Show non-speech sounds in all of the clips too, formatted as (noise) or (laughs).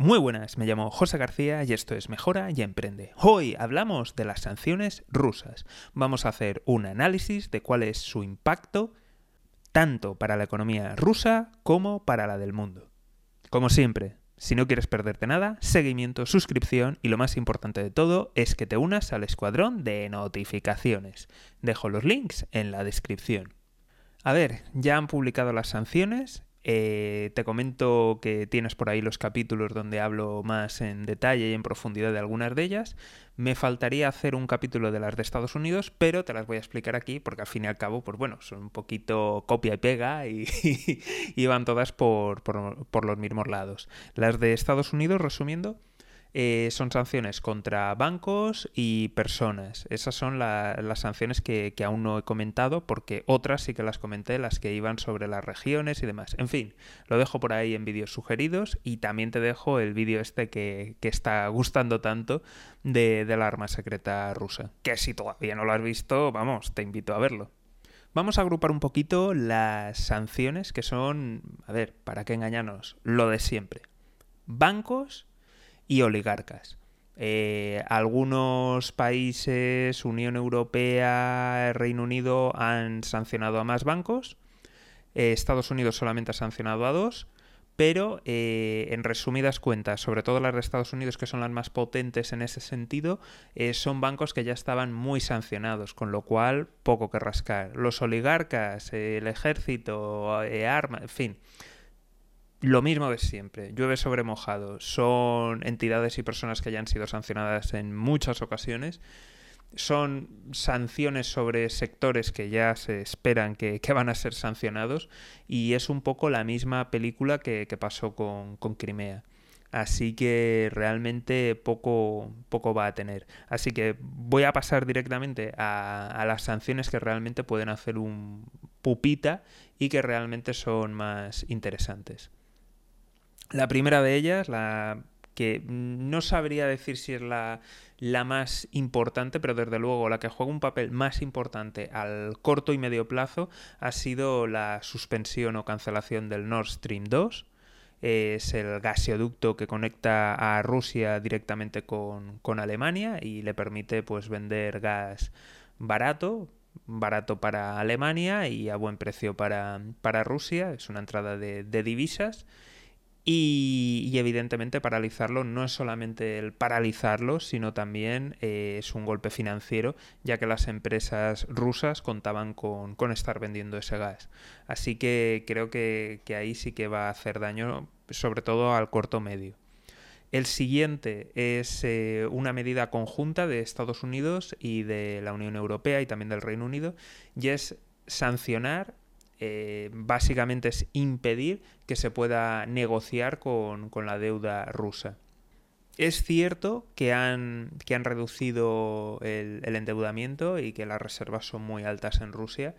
Muy buenas, me llamo José García y esto es Mejora y Emprende. Hoy hablamos de las sanciones rusas. Vamos a hacer un análisis de cuál es su impacto tanto para la economía rusa como para la del mundo. Como siempre, si no quieres perderte nada, seguimiento, suscripción y lo más importante de todo es que te unas al escuadrón de notificaciones. Dejo los links en la descripción. A ver, ya han publicado las sanciones eh, te comento que tienes por ahí los capítulos donde hablo más en detalle y en profundidad de algunas de ellas. Me faltaría hacer un capítulo de las de Estados Unidos, pero te las voy a explicar aquí porque al fin y al cabo, pues bueno, son un poquito copia y pega y, (laughs) y van todas por, por los mismos lados. Las de Estados Unidos, resumiendo, eh, son sanciones contra bancos y personas. Esas son las sanciones que, aún no he comentado porque otras sí que las comenté, las que iban sobre las regiones y demás. En fin, lo dejo por ahí en vídeos sugeridos y también te dejo el vídeo este que, está gustando tanto de, de la arma secreta rusa. Que si todavía no lo has visto, vamos, te invito a verlo. Vamos a agrupar un poquito las sanciones que son, a ver, para qué engañarnos, lo de siempre. Bancos y oligarcas. Eh, algunos países, Unión Europea, Reino Unido han sancionado a más bancos. Eh, Estados Unidos solamente ha sancionado a dos. Pero eh, en resumidas cuentas, sobre todo las de Estados Unidos, que son las más potentes en ese sentido, son bancos que ya estaban muy sancionados, con lo cual poco que rascar. Los oligarcas, el ejército, armas, en fin, lo mismo de siempre, llueve sobre mojado. Son entidades y personas que ya han sido sancionadas en muchas ocasiones. Son sanciones sobre sectores que ya se esperan que, van a ser sancionados. Y es un poco la misma película que, pasó con, Crimea. Así que realmente poco, poco va a tener. Así que voy a pasar directamente a, a las sanciones que realmente pueden hacer un pupita y que realmente son más interesantes. La primera de ellas, la que no sabría decir si es la, la, más importante, pero desde luego la que juega un papel más importante al corto y medio plazo ha sido la suspensión o cancelación del Nord Stream 2. Es el gasoducto que conecta a Rusia directamente con, con Alemania y le permite pues vender gas barato, barato para Alemania y a buen precio para, para Rusia. Es una entrada de, de divisas y, evidentemente paralizarlo no es solamente el paralizarlo, sino también eh, es un golpe financiero, ya que las empresas rusas contaban con, estar vendiendo ese gas. Así que creo que, ahí sí que va a hacer daño, sobre todo al corto medio. El siguiente es eh, una medida conjunta de Estados Unidos y de la Unión Europea y también del Reino Unido, y es sancionar eh, básicamente es impedir que se pueda negociar con, la deuda rusa. Es cierto que han, que han reducido el, endeudamiento y que las reservas son muy altas en Rusia,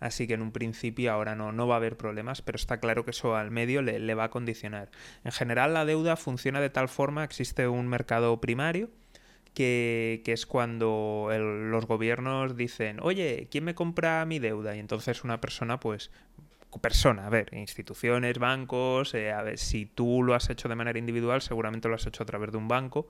así que en un principio ahora no, no va a haber problemas, pero está claro que eso al medio le, le va a condicionar. En general la deuda funciona de tal forma, existe un mercado primario, que, es cuando los gobiernos dicen, oye, ¿quién me compra mi deuda? Y entonces una persona, pues, persona, a ver, instituciones, bancos, eh, a ver, si tú lo has hecho de manera individual, seguramente lo has hecho a través de un banco.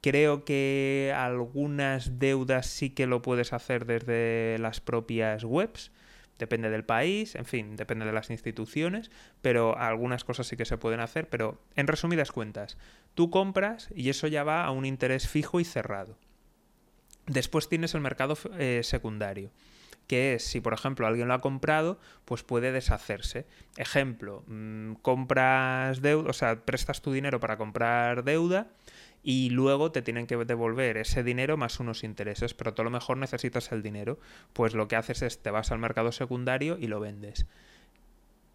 Creo que algunas deudas sí que lo puedes hacer desde las propias webs depende del país, en fin, depende de las instituciones, pero algunas cosas sí que se pueden hacer, pero en resumidas cuentas, tú compras y eso ya va a un interés fijo y cerrado. Después tienes el mercado eh, secundario, que es si por ejemplo alguien lo ha comprado, pues puede deshacerse. Ejemplo, mm, compras deuda, o sea, prestas tu dinero para comprar deuda y luego te tienen que devolver ese dinero más unos intereses, pero tú a lo mejor necesitas el dinero, pues lo que haces es te vas al mercado secundario y lo vendes.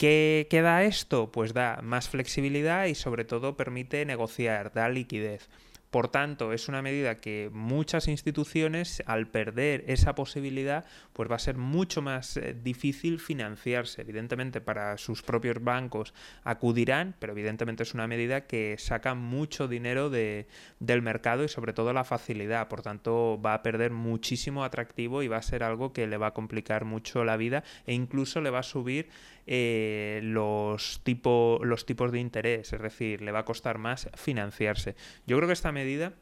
¿Qué, ¿Qué da esto? Pues da más flexibilidad y sobre todo permite negociar, da liquidez. Por tanto, es una medida que muchas instituciones, al perder esa posibilidad, pues va a ser mucho más eh, difícil financiarse. Evidentemente, para sus propios bancos acudirán, pero evidentemente es una medida que saca mucho dinero de, del mercado y sobre todo la facilidad. Por tanto, va a perder muchísimo atractivo y va a ser algo que le va a complicar mucho la vida e incluso le va a subir eh, los, los tipos de interés, es decir, le va a costar más financiarse. Yo creo que esta medida,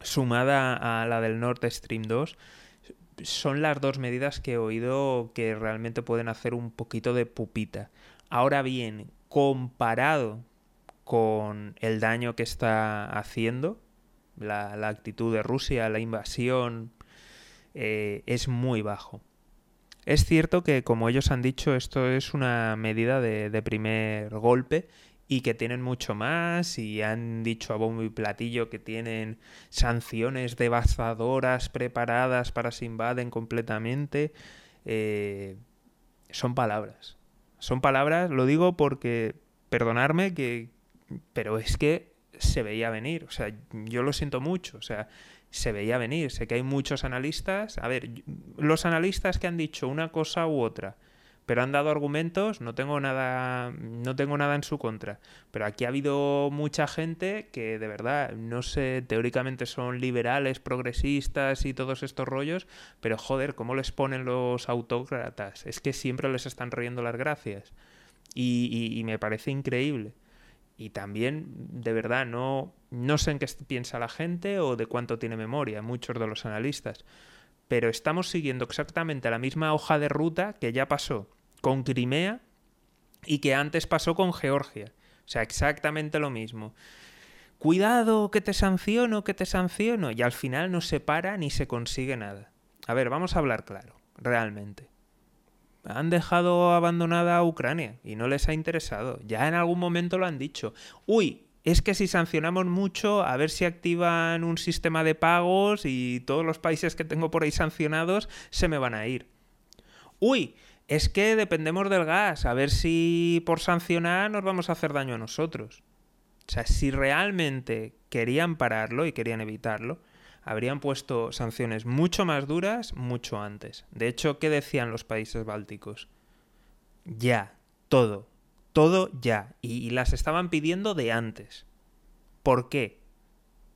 sumada a la del Nord Stream 2, son las dos medidas que he oído que realmente pueden hacer un poquito de pupita. Ahora bien, comparado con el daño que está haciendo, la, actitud de Rusia, la invasión, eh, es muy bajo. Es cierto que, como ellos han dicho, esto es una medida de, primer golpe y que tienen mucho más y han dicho a bombo y platillo que tienen sanciones devastadoras preparadas para se invaden completamente. Eh, son palabras. Son palabras, lo digo porque, perdonarme, que, pero es que se veía venir. O sea, yo lo siento mucho. O sea, se veía venir. Sé que hay muchos analistas. A ver, los analistas que han dicho una cosa u otra pero han dado argumentos, no tengo nada, no tengo nada en su contra. Pero aquí ha habido mucha gente que de verdad, no sé, teóricamente son liberales, progresistas y todos estos rollos, pero joder, ¿cómo les ponen los autócratas? Es que siempre les están riendo las gracias. Y, y me parece increíble. Y también, de verdad, no, no sé en qué piensa la gente o de cuánto tiene memoria, muchos de los analistas pero estamos siguiendo exactamente la misma hoja de ruta que ya pasó con Crimea y que antes pasó con Georgia. O sea, exactamente lo mismo. Cuidado, que te sanciono, que te sanciono. Y al final no se para ni se consigue nada. A ver, vamos a hablar claro, realmente. Han dejado abandonada a Ucrania y no les ha interesado. Ya en algún momento lo han dicho. Uy, es que si sancionamos mucho, a ver si activan un sistema de pagos y todos los países que tengo por ahí sancionados se me van a ir. Uy, es que dependemos del gas, a ver si por sancionar nos vamos a hacer daño a nosotros. O sea, si realmente querían pararlo y querían evitarlo, habrían puesto sanciones mucho más duras mucho antes. De hecho, ¿qué decían los países bálticos? Ya, todo, todo ya. Y, las estaban pidiendo de antes. ¿Por qué?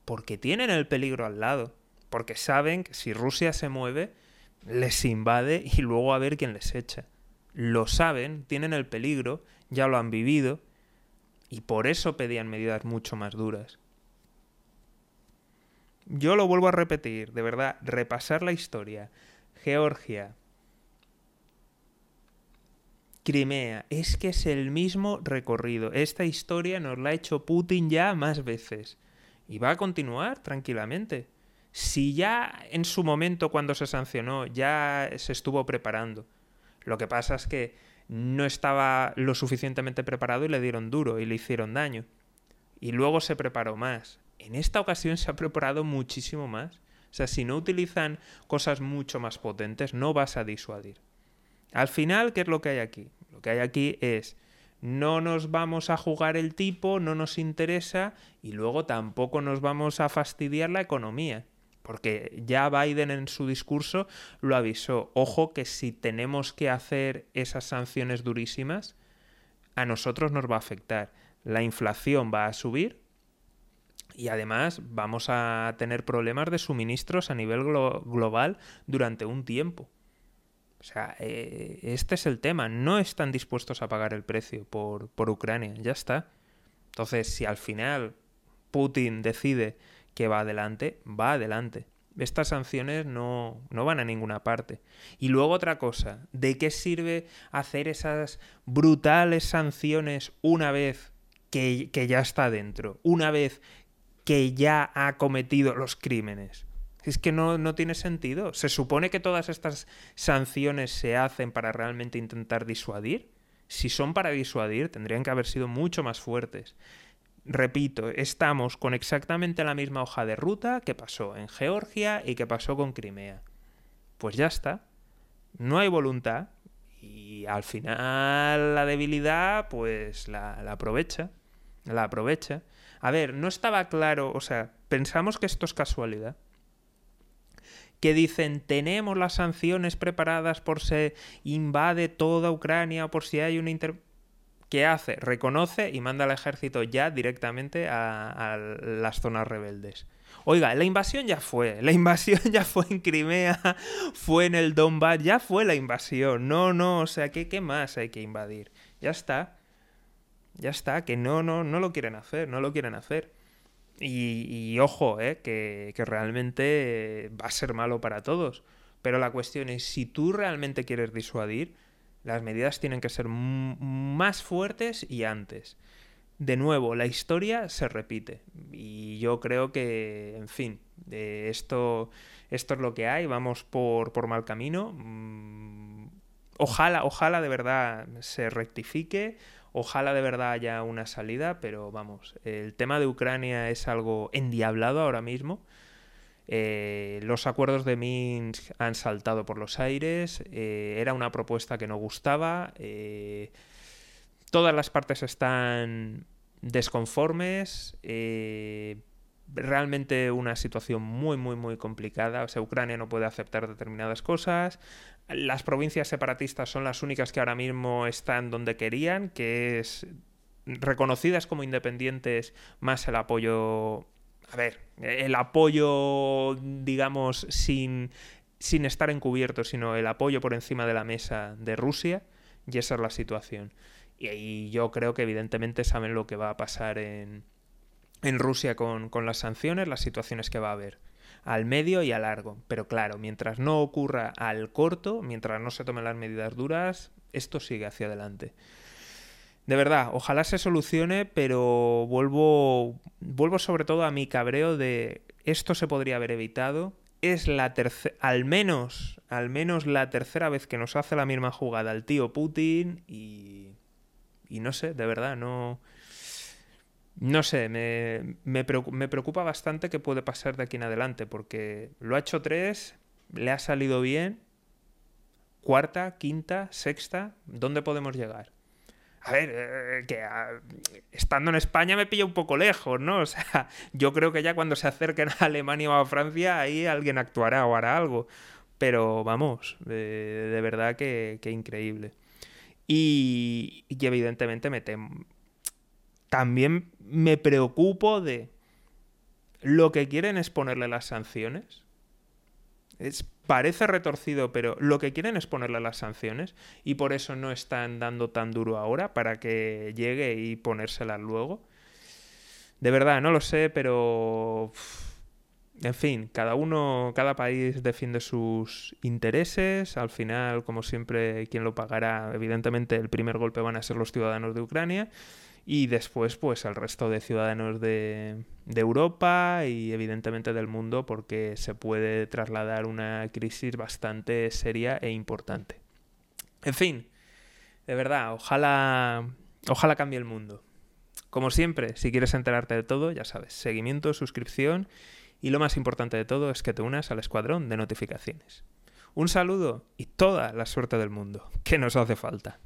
Porque tienen el peligro al lado. Porque saben que si Rusia se mueve, les invade y luego a ver quién les echa. Lo saben, tienen el peligro, ya lo han vivido, y por eso pedían medidas mucho más duras. Yo lo vuelvo a repetir, de verdad, repasar la historia. Georgia, Crimea, es que es el mismo recorrido. Esta historia nos la ha hecho Putin ya más veces. Y va a continuar tranquilamente. Si ya en su momento cuando se sancionó ya se estuvo preparando. Lo que pasa es que no estaba lo suficientemente preparado y le dieron duro y le hicieron daño. Y luego se preparó más. En esta ocasión se ha preparado muchísimo más. O sea, si no utilizan cosas mucho más potentes, no vas a disuadir. Al final, ¿qué es lo que hay aquí? Lo que hay aquí es no nos vamos a jugar el tipo, no nos interesa y luego tampoco nos vamos a fastidiar la economía. Porque ya Biden en su discurso lo avisó. Ojo que si tenemos que hacer esas sanciones durísimas, a nosotros nos va a afectar. La inflación va a subir y además vamos a tener problemas de suministros a nivel global durante un tiempo. O sea, eh, este es el tema. No están dispuestos a pagar el precio por, por Ucrania. Ya está. Entonces, si al final Putin decide que va adelante, va adelante. Estas sanciones no, no, van a ninguna parte. Y luego otra cosa, ¿de qué sirve hacer esas brutales sanciones una vez que, que ya está dentro? Una vez que ya ha cometido los crímenes. Es que no, no, tiene sentido. Se supone que todas estas sanciones se hacen para realmente intentar disuadir. Si son para disuadir, tendrían que haber sido mucho más fuertes. Repito, estamos con exactamente la misma hoja de ruta que pasó en Georgia y que pasó con Crimea. Pues ya está. No hay voluntad y al final la debilidad pues la, la aprovecha. La aprovecha. A ver, no estaba claro, o sea, pensamos que esto es casualidad que dicen tenemos las sanciones preparadas por se invade toda Ucrania o por si hay una inter... ¿Qué hace? Reconoce y manda al ejército ya directamente a, las zonas rebeldes. Oiga, la invasión ya fue, (laughs) la invasión ya fue en Crimea, fue en el Donbass, ya fue la invasión. No, no, o sea, ¿qué, qué más hay que invadir? Ya está. Ya está, que no, no, no lo quieren hacer, no lo quieren hacer. Y, ojo, eh, que, realmente va a ser malo para todos. Pero la cuestión es, si tú realmente quieres disuadir, las medidas tienen que ser más fuertes y antes. De nuevo, la historia se repite. Y yo creo que, en fin, esto, esto es lo que hay, vamos por, por mal camino. Mm, ojalá, ojalá de verdad se rectifique Ojalá de verdad haya una salida, pero vamos, el tema de Ucrania es algo endiablado ahora mismo. Eh, los acuerdos de Minsk han saltado por los aires, eh, era una propuesta que no gustaba, eh, todas las partes están desconformes, realmente una situación muy, muy, muy complicada. O sea, Ucrania no puede aceptar determinadas cosas. Las provincias separatistas son las únicas que ahora mismo están donde querían, que es reconocidas como independientes más el apoyo... A ver, el apoyo, digamos, sin, sin estar encubierto, sino el apoyo por encima de la mesa de Rusia, y esa es la situación. Y, y yo creo que evidentemente saben lo que va a pasar en, en Rusia con, las sanciones, las situaciones que va a haber al medio y a largo. Pero claro, mientras no ocurra al corto, mientras no se tomen las medidas duras, esto sigue hacia adelante. De verdad, ojalá se solucione, pero vuelvo, vuelvo sobre todo a mi cabreo de esto se podría haber evitado. Es la tercera, al menos, al menos la tercera vez que nos hace la misma jugada el tío Putin y, y no sé, de verdad, no, no sé, me, me, preocupa bastante qué puede pasar de aquí en adelante, porque lo ha hecho tres, le ha salido bien, cuarta, quinta, sexta, ¿dónde podemos llegar? A ver, eh, que estando en España me pilla un poco lejos, ¿no? (laughs) O sea, yo creo que ya cuando se acerquen a Alemania o a Francia, ahí alguien actuará o hará algo. Pero vamos, de, verdad que, increíble. Y, y evidentemente me temo también me preocupo de lo que quieren es ponerle las sanciones. Es, parece retorcido, pero lo que quieren es ponerle las sanciones y por eso no están dando tan duro ahora para que llegue y ponérselas luego. De verdad, no lo sé, pero... En fin, cada uno, cada país defiende sus intereses. Al final, como siempre, quien lo pagará, evidentemente, el primer golpe van a ser los ciudadanos de Ucrania y después pues al resto de ciudadanos de, Europa y evidentemente del mundo porque se puede trasladar una crisis bastante seria e importante. En fin, de verdad, ojalá, ojalá cambie el mundo. Como siempre, si quieres enterarte de todo, ya sabes, seguimiento, suscripción y lo más importante de todo es que te unas al escuadrón de notificaciones. Un saludo y toda la suerte del mundo, que nos hace falta.